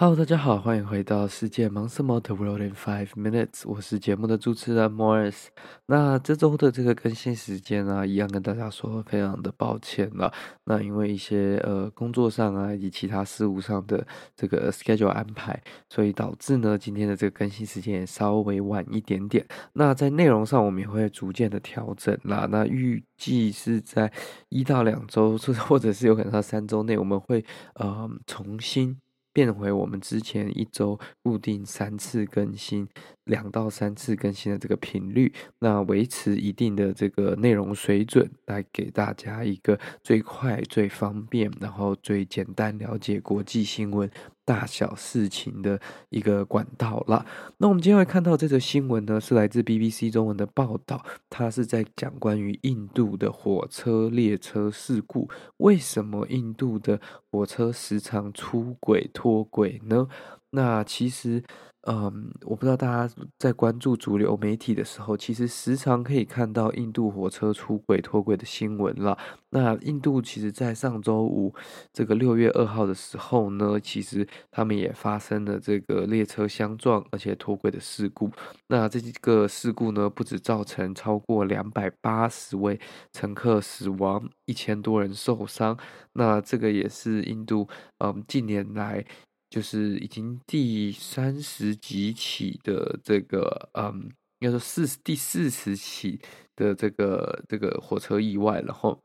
Hello，大家好，欢迎回到世界忙什么 The World in Five Minutes，我是节目的主持人 Morris。那这周的这个更新时间啊，一样跟大家说非常的抱歉了。那因为一些呃工作上啊以及其他事务上的这个 schedule 安排，所以导致呢今天的这个更新时间也稍微晚一点点。那在内容上我们也会逐渐的调整啦。那预计是在一到两周，或者是有可能到三周内，我们会呃重新。变回我们之前一周固定三次更新，两到三次更新的这个频率，那维持一定的这个内容水准，来给大家一个最快、最方便，然后最简单了解国际新闻。大小事情的一个管道啦。那我们今天会看到这则新闻呢，是来自 BBC 中文的报道，它是在讲关于印度的火车列车事故。为什么印度的火车时常出轨脱轨呢？那其实。嗯，我不知道大家在关注主流媒体的时候，其实时常可以看到印度火车出轨脱轨的新闻了。那印度其实，在上周五这个六月二号的时候呢，其实他们也发生了这个列车相撞而且脱轨的事故。那这个事故呢，不止造成超过两百八十位乘客死亡，一千多人受伤。那这个也是印度嗯近年来。就是已经第三十几起的这个，嗯，应该说四第四十起的这个这个火车意外，然后，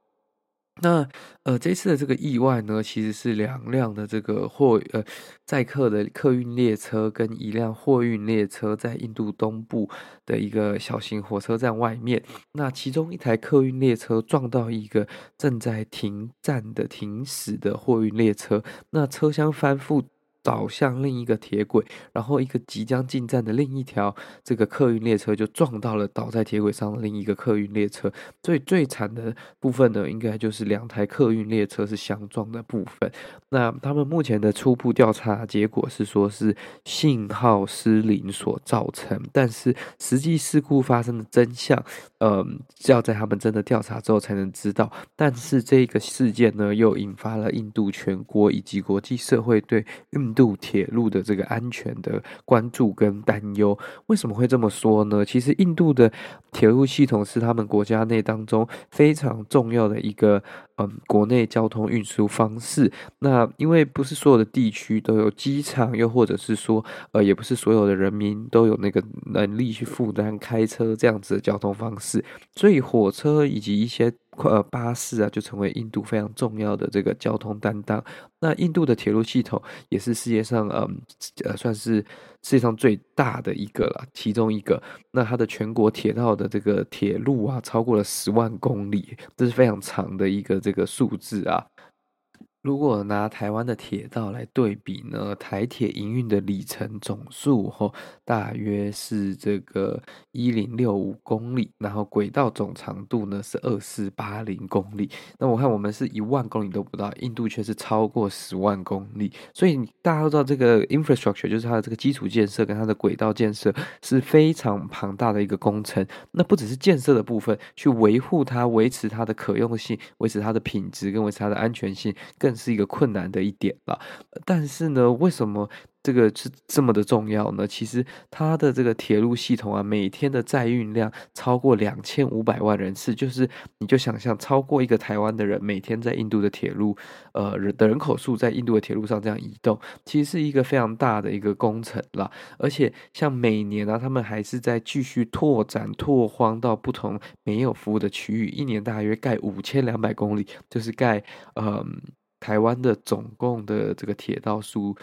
那呃这次的这个意外呢，其实是两辆的这个货呃载客的客运列车跟一辆货运列车在印度东部的一个小型火车站外面，那其中一台客运列车撞到一个正在停站的停驶的货运列车，那车厢翻覆。倒向另一个铁轨，然后一个即将进站的另一条这个客运列车就撞到了倒在铁轨上的另一个客运列车。所以最惨的部分呢，应该就是两台客运列车是相撞的部分。那他们目前的初步调查结果是说，是信号失灵所造成，但是实际事故发生的真相，嗯，要在他们真的调查之后才能知道。但是这个事件呢，又引发了印度全国以及国际社会对度铁路的这个安全的关注跟担忧，为什么会这么说呢？其实印度的铁路系统是他们国家内当中非常重要的一个嗯国内交通运输方式。那因为不是所有的地区都有机场，又或者是说呃也不是所有的人民都有那个能力去负担开车这样子的交通方式，所以火车以及一些。呃，巴士啊，就成为印度非常重要的这个交通担当。那印度的铁路系统也是世界上，嗯，呃，算是世界上最大的一个了，其中一个。那它的全国铁道的这个铁路啊，超过了十万公里，这是非常长的一个这个数字啊。如果拿台湾的铁道来对比呢，台铁营运的里程总数吼，大约是这个一零六五公里，然后轨道总长度呢是二四八零公里。那我看我们是一万公里都不到，印度却是超过十万公里。所以大家都知道这个 infrastructure 就是它的这个基础建设跟它的轨道建设是非常庞大的一个工程。那不只是建设的部分，去维护它、维持它的可用性、维持它的品质跟维持它的安全性，更是一个困难的一点了，但是呢，为什么这个是这么的重要呢？其实它的这个铁路系统啊，每天的载运量超过两千五百万人次，就是你就想象超过一个台湾的人每天在印度的铁路，呃，人的人口数在印度的铁路上这样移动，其实是一个非常大的一个工程了。而且像每年啊，他们还是在继续拓展拓荒到不同没有服务的区域，一年大约盖五千两百公里，就是盖呃。台湾的总共的这个铁道数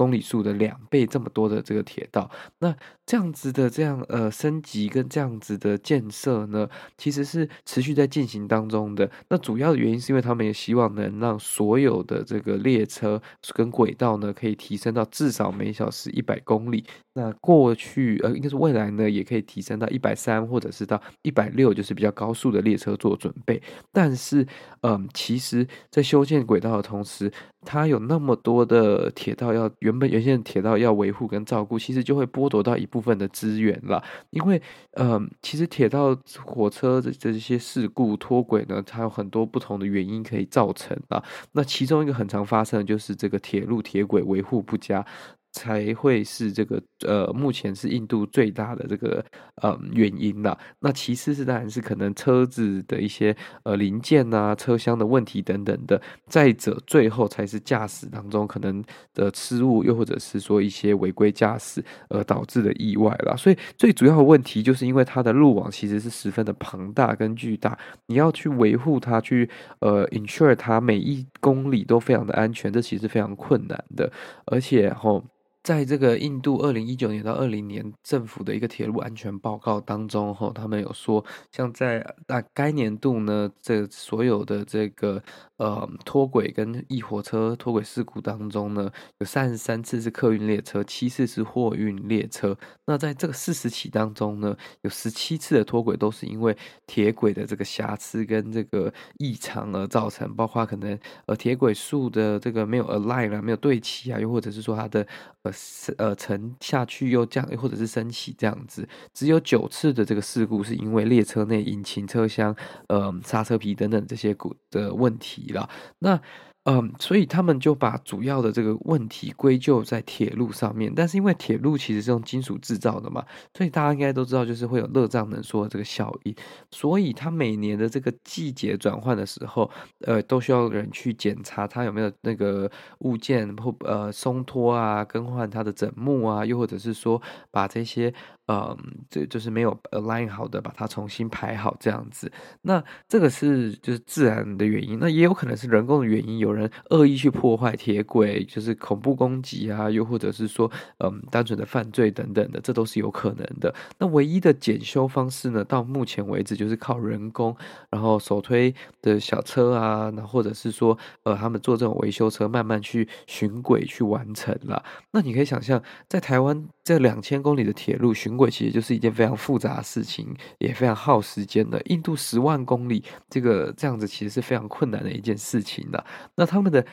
公里数的两倍这么多的这个铁道，那这样子的这样呃升级跟这样子的建设呢，其实是持续在进行当中的。那主要的原因是因为他们也希望能让所有的这个列车跟轨道呢，可以提升到至少每小时一百公里。那过去呃，应该是未来呢，也可以提升到一百三，或者是到一百六，就是比较高速的列车做准备。但是，嗯、其实，在修建轨道的同时，它有那么多的铁道要原本原先的铁道要维护跟照顾，其实就会剥夺到一部分的资源了。因为，嗯、其实铁道火车的这些事故脱轨呢，它有很多不同的原因可以造成啊。那其中一个很常发生的就是这个铁路铁轨维护不佳。才会是这个呃，目前是印度最大的这个呃原因啦。那其次是当然是可能车子的一些呃零件啊、车厢的问题等等的。再者，最后才是驾驶当中可能的失误，又或者是说一些违规驾驶而导致的意外啦。所以最主要的问题就是因为它的路网其实是十分的庞大跟巨大，你要去维护它，去呃 ensure 它每一公里都非常的安全，这其实非常困难的，而且吼。在这个印度二零一九年到二零年政府的一个铁路安全报告当中，吼，他们有说，像在那该年度呢，这所有的这个呃脱轨跟异火车脱轨事故当中呢，有三十三次是客运列车，七次是货运列车。那在这个四十起当中呢，有十七次的脱轨都是因为铁轨的这个瑕疵跟这个异常而造成，包括可能呃铁轨树的这个没有 align 啊，没有对齐啊，又或者是说它的呃。呃，沉下去又降，或者是升起这样子，只有九次的这个事故是因为列车内引擎、车厢、呃刹车皮等等这些故的问题了。那嗯，所以他们就把主要的这个问题归咎在铁路上面，但是因为铁路其实是用金属制造的嘛，所以大家应该都知道，就是会有热胀冷缩的这个效应，所以它每年的这个季节转换的时候，呃，都需要人去检查它有没有那个物件或呃松脱啊，更换它的枕木啊，又或者是说把这些。嗯，这就是没有 align 好的，把它重新排好这样子。那这个是就是自然的原因，那也有可能是人工的原因，有有人恶意去破坏铁轨，就是恐怖攻击啊，又或者是说，嗯，单纯的犯罪等等的，这都是有可能的。那唯一的检修方式呢，到目前为止就是靠人工，然后手推的小车啊，那或者是说，呃，他们做这种维修车，慢慢去巡轨去完成了。那你可以想象，在台湾这两千公里的铁路巡轨。其实就是一件非常复杂的事情，也非常耗时间的。印度十万公里，这个这样子其实是非常困难的一件事情的。那他们的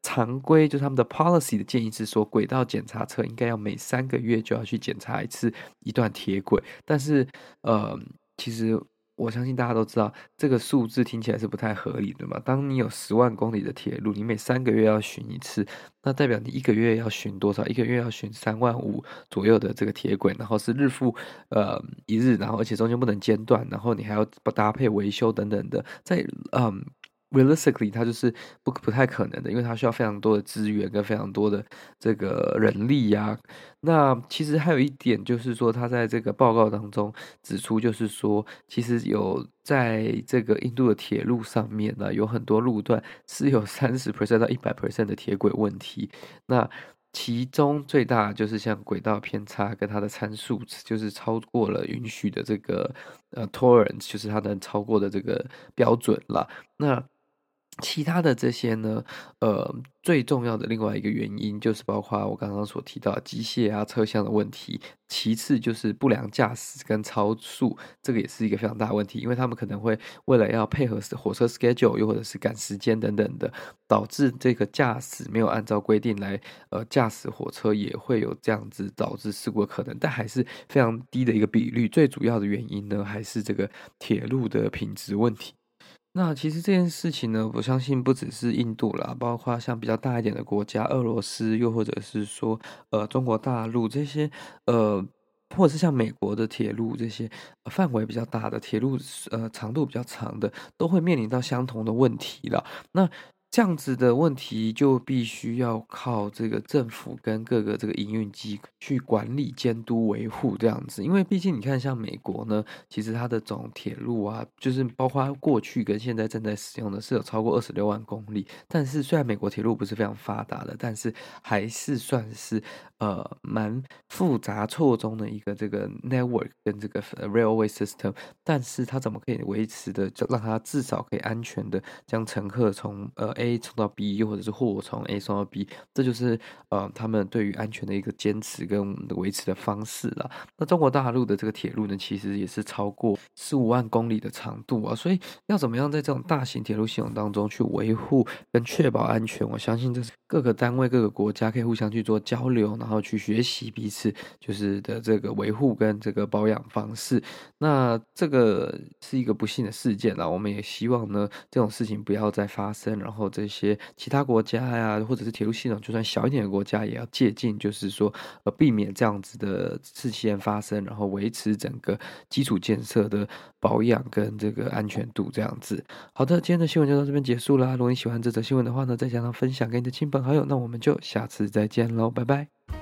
常规，就是他们的 policy 的建议是说，轨道检查车应该要每三个月就要去检查一次一段铁轨。但是，呃，其实。我相信大家都知道，这个数字听起来是不太合理的嘛。当你有十万公里的铁路，你每三个月要巡一次，那代表你一个月要巡多少？一个月要巡三万五左右的这个铁轨，然后是日复呃一日，然后而且中间不能间断，然后你还要搭配维修等等的，在嗯。Realistically，它就是不不太可能的，因为它需要非常多的资源跟非常多的这个人力呀、那其实还有一点就是说，他在这个报告当中指出，就是说，其实有在这个印度的铁路上面呢，有很多路段是有三十 percent 到一百 percent 的铁轨问题。那其中最大就是像轨道偏差跟它的参数，就是超过了允许的这个呃 tolerance，就是它能超过的这个标准了。那其他的这些呢，呃，最重要的另外一个原因就是包括我刚刚所提到机械啊、车厢的问题。其次就是不良驾驶跟超速，这个也是一个非常大的问题，因为他们可能会为了要配合火车 schedule，又或者是赶时间等等的，导致这个驾驶没有按照规定来呃驾驶火车，也会有这样子导致事故的可能，但还是非常低的一个比率。最主要的原因呢，还是这个铁路的品质问题。那其实这件事情呢，我相信不只是印度啦，包括像比较大一点的国家，俄罗斯，又或者是说呃中国大陆这些，呃，或者是像美国的铁路这些范围比较大的铁路，呃，长度比较长的，都会面临到相同的问题了。那这样子的问题就必须要靠这个政府跟各个这个营运机去管理、监督、维护这样子，因为毕竟你看，像美国呢，其实它的总铁路啊，就是包括过去跟现在正在使用的，是有超过二十六万公里。但是虽然美国铁路不是非常发达的，但是还是算是呃蛮复杂错综的一个这个 network 跟这个 railway system。但是它怎么可以维持的，就让它至少可以安全的将乘客从呃。A 送到 B，又或者是货从 A 送到 B，这就是呃他们对于安全的一个坚持跟维持的方式了。那中国大陆的这个铁路呢，其实也是超过十五万公里的长度啊，所以要怎么样在这种大型铁路系统当中去维护跟确保安全，我相信这是各个单位、各个国家可以互相去做交流，然后去学习彼此就是的这个维护跟这个保养方式。那这个是一个不幸的事件啊，我们也希望呢这种事情不要再发生，然后。这些其他国家呀，或者是铁路系统就算小一点的国家，也要借鉴，就是说呃避免这样子的事件发生，然后维持整个基础建设的保养跟这个安全度这样子。好的，今天的新闻就到这边结束啦。如果你喜欢这则新闻的话呢，再加上分享给你的亲朋好友，那我们就下次再见喽，拜拜。